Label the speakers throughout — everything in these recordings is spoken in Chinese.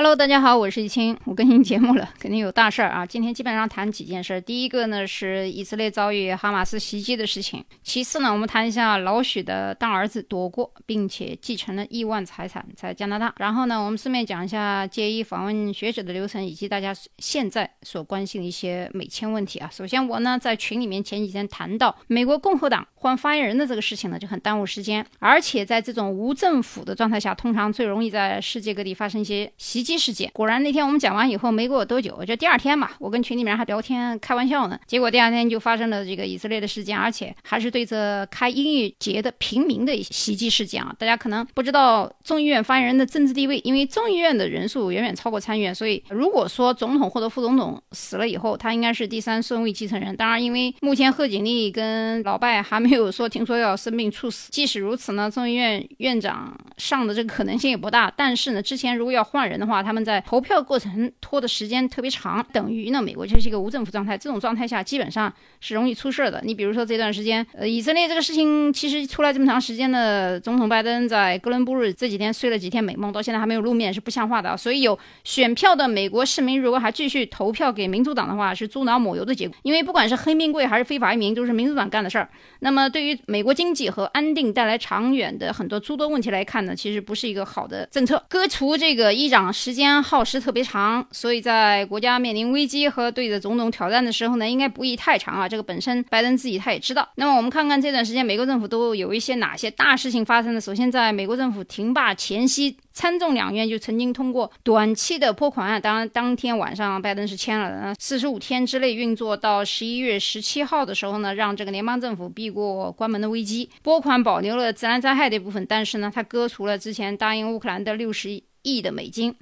Speaker 1: Hello，大家好，我是易清，我更新节目了，肯定有大事儿啊。今天基本上谈几件事，第一个呢是以色列遭遇哈马斯袭击的事情，其次呢我们谈一下老许的大儿子躲过并且继承了亿万财产在加拿大，然后呢我们顺便讲一下介意访问学者的流程以及大家现在所关心的一些美签问题啊。首先我呢在群里面前几天谈到美国共和党换发言人的这个事情呢就很耽误时间，而且在这种无政府的状态下，通常最容易在世界各地发生一些袭击。事件果然，那天我们讲完以后没过多久，就第二天嘛，我跟群里面还聊天开玩笑呢。结果第二天就发生了这个以色列的事件，而且还是对着开音乐节的平民的袭击事件啊！大家可能不知道众议院发言人的政治地位，因为众议院的人数远远超过参议院，所以如果说总统或者副总统死了以后，他应该是第三顺位继承人。当然，因为目前贺锦丽跟老拜还没有说听说要生病猝死，即使如此呢，众议院院长上的这个可能性也不大。但是呢，之前如果要换人的话，他们在投票过程拖的时间特别长，等于呢，美国就是一个无政府状态。这种状态下，基本上是容易出事的。你比如说这段时间，呃，以色列这个事情其实出来这么长时间的，总统拜登在哥伦布日这几天睡了几天美梦，到现在还没有露面，是不像话的。所以有选票的美国市民，如果还继续投票给民主党的话，是猪脑抹油的结果。因为不管是黑名贵还是非法移民，都是民主党干的事儿。那么对于美国经济和安定带来长远的很多诸多问题来看呢，其实不是一个好的政策。割除这个议长时间。耗时特别长，所以在国家面临危机和对着种种挑战的时候呢，应该不宜太长啊。这个本身拜登自己他也知道。那么我们看看这段时间美国政府都有一些哪些大事情发生的。首先，在美国政府停罢前夕，参众两院就曾经通过短期的拨款案，当然当天晚上拜登是签了的。四十五天之内运作到十一月十七号的时候呢，让这个联邦政府避过关门的危机。拨款保留了自然灾害的部分，但是呢，他割除了之前答应乌克兰的六十亿亿的美金。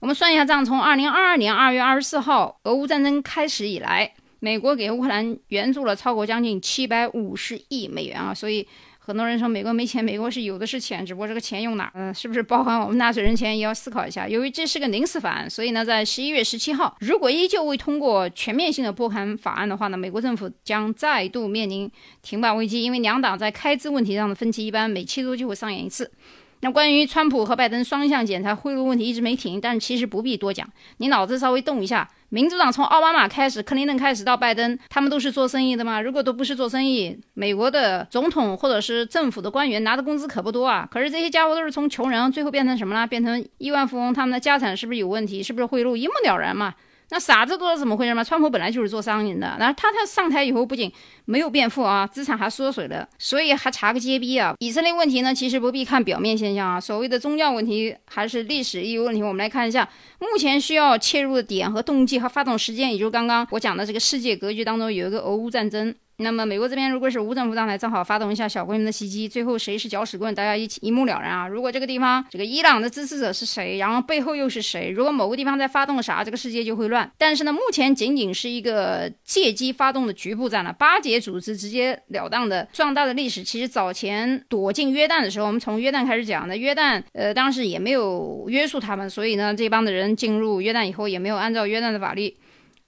Speaker 1: 我们算一下账，从二零二二年二月二十四号俄乌战争开始以来，美国给乌克兰援助了超过将近七百五十亿美元啊！所以很多人说美国没钱，美国是有的是钱，只不过这个钱用哪？嗯，是不是包含我们纳税人钱也要思考一下。由于这是个临时法案，所以呢，在十一月十七号，如果依旧未通过全面性的拨款法案的话呢，美国政府将再度面临停摆危机，因为两党在开支问题上的分歧一般每七周就会上演一次。那关于川普和拜登双向检查贿赂问题一直没停，但其实不必多讲，你脑子稍微动一下，民主党从奥巴马开始，克林顿开始到拜登，他们都是做生意的吗？如果都不是做生意，美国的总统或者是政府的官员拿的工资可不多啊。可是这些家伙都是从穷人最后变成什么了？变成亿万富翁，他们的家产是不是有问题？是不是贿赂一目了然嘛？那傻子多是怎么回事嘛？川普本来就是做商人的，然后他他上台以后不仅没有变富啊，资产还缩水了，所以还查个揭逼啊！以色列问题呢，其实不必看表面现象啊，所谓的宗教问题还是历史遗留问题，我们来看一下目前需要切入的点和动机和发动时间，也就是刚刚我讲的这个世界格局当中有一个俄乌战争。那么美国这边如果是无政府状态，正好发动一下小规模的袭击，最后谁是搅屎棍，大家一起一目了然啊！如果这个地方这个伊朗的支持者是谁，然后背后又是谁？如果某个地方在发动啥，这个世界就会乱。但是呢，目前仅仅是一个借机发动的局部战了。巴解组织直截了当的壮大的历史，其实早前躲进约旦的时候，我们从约旦开始讲的。约旦呃当时也没有约束他们，所以呢，这帮的人进入约旦以后，也没有按照约旦的法律。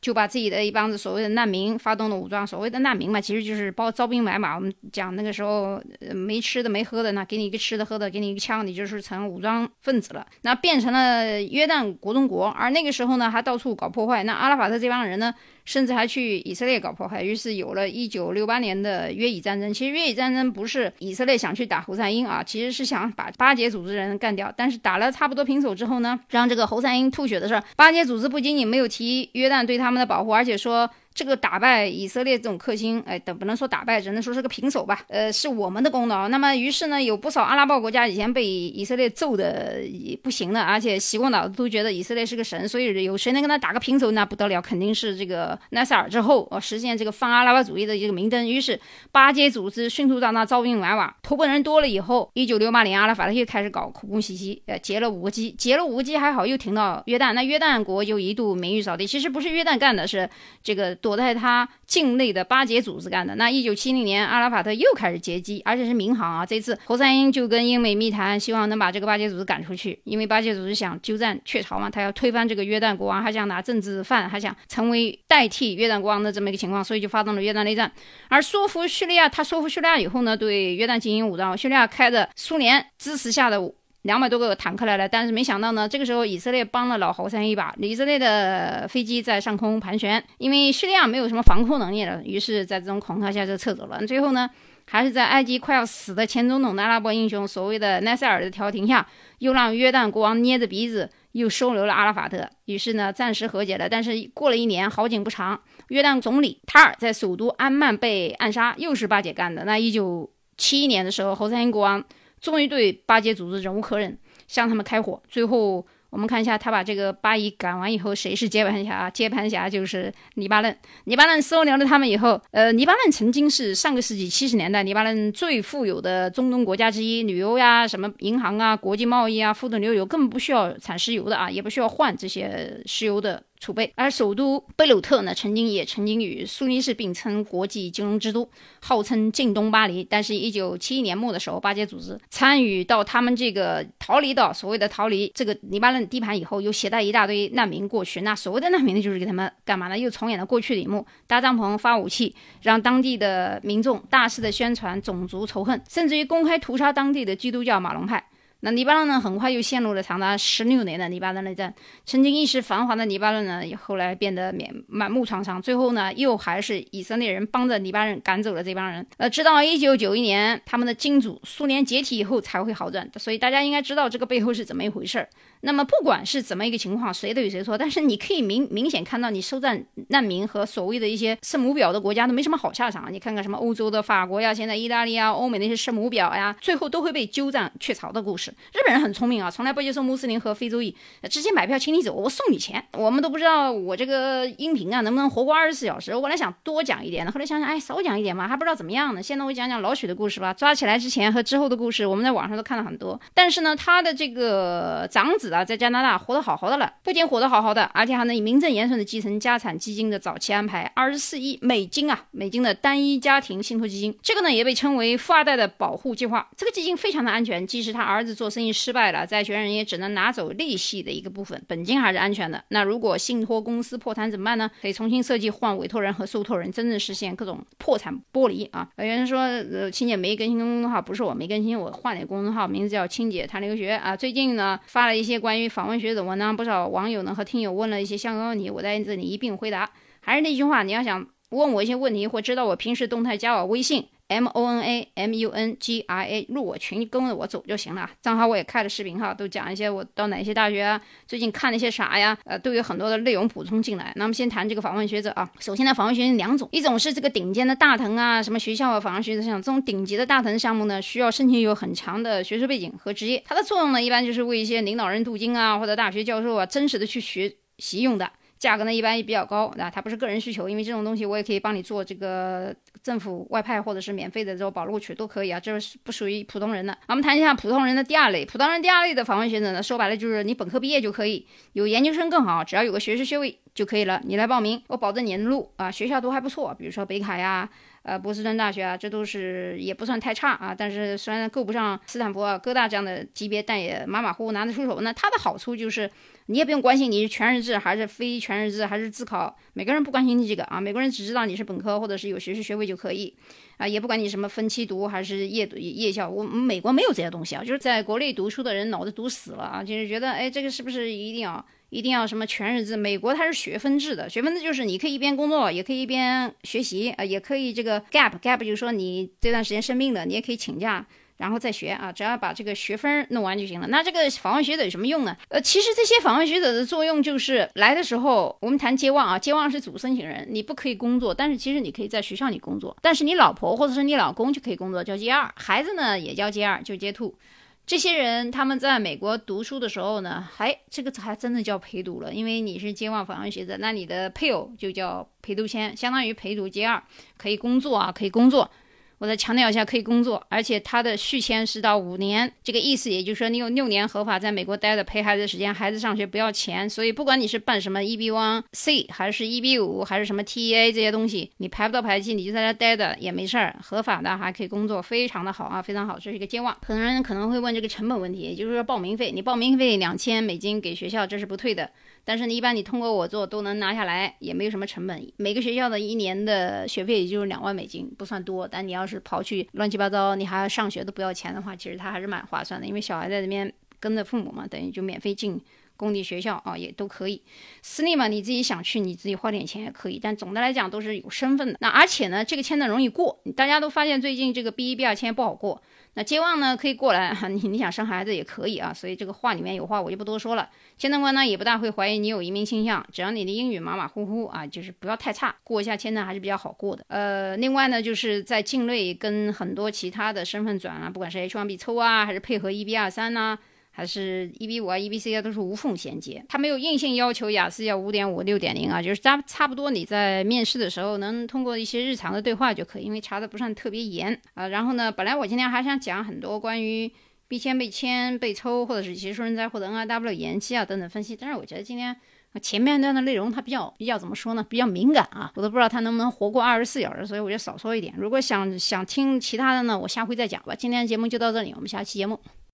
Speaker 1: 就把自己的一帮子所谓的难民发动了武装，所谓的难民嘛，其实就是包招兵买马。我们讲那个时候没吃的没喝的，那给你一个吃的喝的，给你一个枪，你就是成武装分子了。那变成了约旦国中国，而那个时候呢，还到处搞破坏。那阿拉法特这帮人呢？甚至还去以色列搞破坏，于是有了一九六八年的约以战争。其实约以战争不是以色列想去打侯赛因啊，其实是想把巴解组织人干掉。但是打了差不多平手之后呢，让这个侯赛因吐血的事儿，巴解组织不仅仅没有提约旦对他他们的保护，而且说。这个打败以色列这种克星，哎，等不能说打败，只能说是个平手吧。呃，是我们的功劳。那么，于是呢，有不少阿拉伯国家以前被以色列揍的不行了，而且洗过脑子都觉得以色列是个神，所以有谁能跟他打个平手，那不得了，肯定是这个纳赛尔之后，哦，实现这个反阿拉伯主义的一个明灯。于是巴结组织迅速让他招兵买马，投奔人多了以后，一九六八年阿拉法特又开始搞苦工袭击，呃，劫了五个机，劫了五个机还好，又停到约旦，那约旦国就一度名誉扫地。其实不是约旦干的，是这个。躲在他境内的巴结组织干的。那一九七零年，阿拉法特又开始劫机，而且是民航啊。这次侯赛因就跟英美密谈，希望能把这个巴结组织赶出去，因为巴结组织想鸠占鹊巢嘛，他要推翻这个约旦国王，还想拿政治犯，还想成为代替约旦国王的这么一个情况，所以就发动了约旦内战。而说服叙利亚，他说服叙利亚以后呢，对约旦进行武装。叙利亚开着苏联支持下的。两百多个坦克来了，但是没想到呢，这个时候以色列帮了老侯三一把，以色列的飞机在上空盘旋，因为叙利亚没有什么防空能力了，于是在这种恐吓下就撤走了。最后呢，还是在埃及快要死的前总统的阿拉伯英雄所谓的奈塞尔的调停下，又让约旦国王捏着鼻子又收留了阿拉法特，于是呢暂时和解了。但是过了一年，好景不长，约旦总理塔尔在首都安曼被暗杀，又是巴解干的。那一九七一年的时候，侯赛因国王。终于对巴结组织忍无可忍，向他们开火。最后，我们看一下他把这个巴以赶完以后，谁是接盘侠？接盘侠就是黎巴嫩。黎巴嫩收留了他们以后，呃，黎巴嫩曾经是上个世纪七十年代黎巴嫩最富有的中东国家之一，旅游呀、什么银行啊、国际贸易啊，富得流油，根本不需要产石油的啊，也不需要换这些石油的。储备，而首都贝鲁特呢，曾经也曾经与苏黎世并称国际金融之都，号称近东巴黎。但是，一九七一年末的时候，巴结组织参与到他们这个逃离到所谓的逃离这个黎巴嫩地盘以后，又携带一大堆难民过去。那所谓的难民呢，就是给他们干嘛呢？又重演了过去的一幕：搭帐篷、发武器，让当地的民众大肆的宣传种族仇恨，甚至于公开屠杀当地的基督教马龙派。那黎巴嫩呢，很快又陷入了长达十六年的黎巴嫩内战。曾经一时繁华的黎巴嫩呢，后来变得满满目疮痍。最后呢，又还是以色列人帮着黎巴嫩赶走了这帮人。呃，直到一九九一年，他们的金主苏联解体以后才会好转。所以大家应该知道这个背后是怎么一回事儿。那么不管是怎么一个情况，谁对谁错，但是你可以明明显看到，你收赞难民和所谓的一些圣母婊的国家都没什么好下场。你看看什么欧洲的法国呀，现在意大利啊，欧美那些圣母婊呀，最后都会被鸠占鹊巢的故事。日本人很聪明啊，从来不接受穆斯林和非洲裔，直接买票请你走，我送你钱。我们都不知道我这个音频啊能不能活过二十四小时。我本来想多讲一点的，后来想想，哎，少讲一点嘛，还不知道怎么样呢。现在我讲讲老许的故事吧。抓起来之前和之后的故事，我们在网上都看了很多。但是呢，他的这个长子啊，在加拿大。活得好好的了，不仅活得好好的，而且还能以名正言顺的继承家产基金的早期安排，二十四亿美金啊，美金的单一家庭信托基金，这个呢也被称为富二代的保护计划。这个基金非常的安全，即使他儿子做生意失败了，债权人也只能拿走利息的一个部分，本金还是安全的。那如果信托公司破产怎么办呢？可以重新设计换委托人和受托人，真正实现各种破产剥离啊。有人说，呃，青姐没更新公众号，不是我没更新，我换了个公众号，名字叫青姐谈留学啊。最近呢发了一些关于访问学者。文章不少网友呢和听友问了一些相关问题，我在这里一并回答。还是那句话，你要想问我一些问题或知道我平时动态，加我微信 m o n a m u n g i a 入我群，跟着我走就行了。账号我也开了视频哈，都讲一些我到哪些大学啊，最近看了些啥呀，呃，都有很多的内容补充进来。那么先谈这个访问学者啊，首先呢，访问学者两种，一种是这个顶尖的大藤啊，什么学校啊，访问学者像这种顶级的大藤项目呢，需要申请有很强的学术背景和职业，它的作用呢，一般就是为一些领导人镀金啊，或者大学教授啊，真实的去学习用的。价格呢一般也比较高，啊，它不是个人需求，因为这种东西我也可以帮你做这个政府外派或者是免费的这种保录取都可以啊，这是不属于普通人的。我们谈一下普通人的第二类，普通人第二类的访问学者呢，说白了就是你本科毕业就可以，有研究生更好，只要有个学士学位就可以了，你来报名，我保证你录啊，学校都还不错，比如说北卡呀。呃，波士顿大学啊，这都是也不算太差啊，但是虽然够不上斯坦福、啊、哥大这样的级别，但也马马虎虎拿得出手。那它的好处就是，你也不用关心你是全日制还是非全日制，还是自考，美国人不关心你这个啊，美国人只知道你是本科或者是有学士学位就可以啊，也不管你什么分期读还是夜读夜校。我美国没有这些东西啊，就是在国内读书的人脑子读死了啊，就是觉得哎，这个是不是一定要？一定要什么全日制？美国它是学分制的，学分制就是你可以一边工作，也可以一边学习，呃，也可以这个 gap gap，就是说你这段时间生病了，你也可以请假，然后再学啊，只要把这个学分弄完就行了。那这个访问学者有什么用呢？呃，其实这些访问学者的作用就是来的时候，我们谈接望啊，接望是主申请人，你不可以工作，但是其实你可以在学校里工作，但是你老婆或者是你老公就可以工作，叫接二，孩子呢也叫接二，就接 two。这些人他们在美国读书的时候呢，还这个还真的叫陪读了，因为你是接望访问学者，那你的配偶就叫陪读签，相当于陪读 J 二，可以工作啊，可以工作。我再强调一下，可以工作，而且他的续签是到五年，这个意思也就是说，你有六年合法在美国待着陪孩子的时间，孩子上学不要钱。所以不管你是办什么 EB one C 还是 EB5 还是什么 TEA 这些东西，你排不到排期，你就在这待着也没事儿，合法的还可以工作，非常的好啊，非常好，这是一个健忘。很多人可能会问这个成本问题，也就是说报名费，你报名费两千美金给学校，这是不退的。但是你一般你通过我做都能拿下来，也没有什么成本。每个学校的一年的学费也就是两万美金，不算多。但你要是刨去乱七八糟，你还要上学都不要钱的话，其实他还是蛮划算的。因为小孩在这边跟着父母嘛，等于就免费进。公立学校啊，也都可以。私立嘛，你自己想去，你自己花点钱也可以。但总的来讲都是有身份的。那而且呢，这个签证容易过。大家都发现最近这个 B 一 B 二签不好过。那接望呢可以过来哈，你你想生孩子也可以啊。所以这个话里面有话，我就不多说了。签证官呢也不大会怀疑你有移民倾向，只要你的英语马马虎虎啊，就是不要太差，过一下签证还是比较好过的。呃，另外呢，就是在境内跟很多其他的身份转啊，不管是 H1B 抽啊，还是配合 EB 二三呐。还是 E B 五啊，E B C 啊，都是无缝衔接。它没有硬性要求雅思要五点五、六点零啊，就是差差不多你在面试的时候能通过一些日常的对话就可以，因为查的不算特别严啊。然后呢，本来我今天还想讲很多关于 B 签被签、被抽，或者是结束人才或者 N I W 延期啊等等分析，但是我觉得今天前面段的内容它比较比较怎么说呢？比较敏感啊，我都不知道它能不能活过二十四小时，所以我就少说一点。如果想想听其他的呢，我下回再讲吧。今天的节目就到这里，我们下期节目。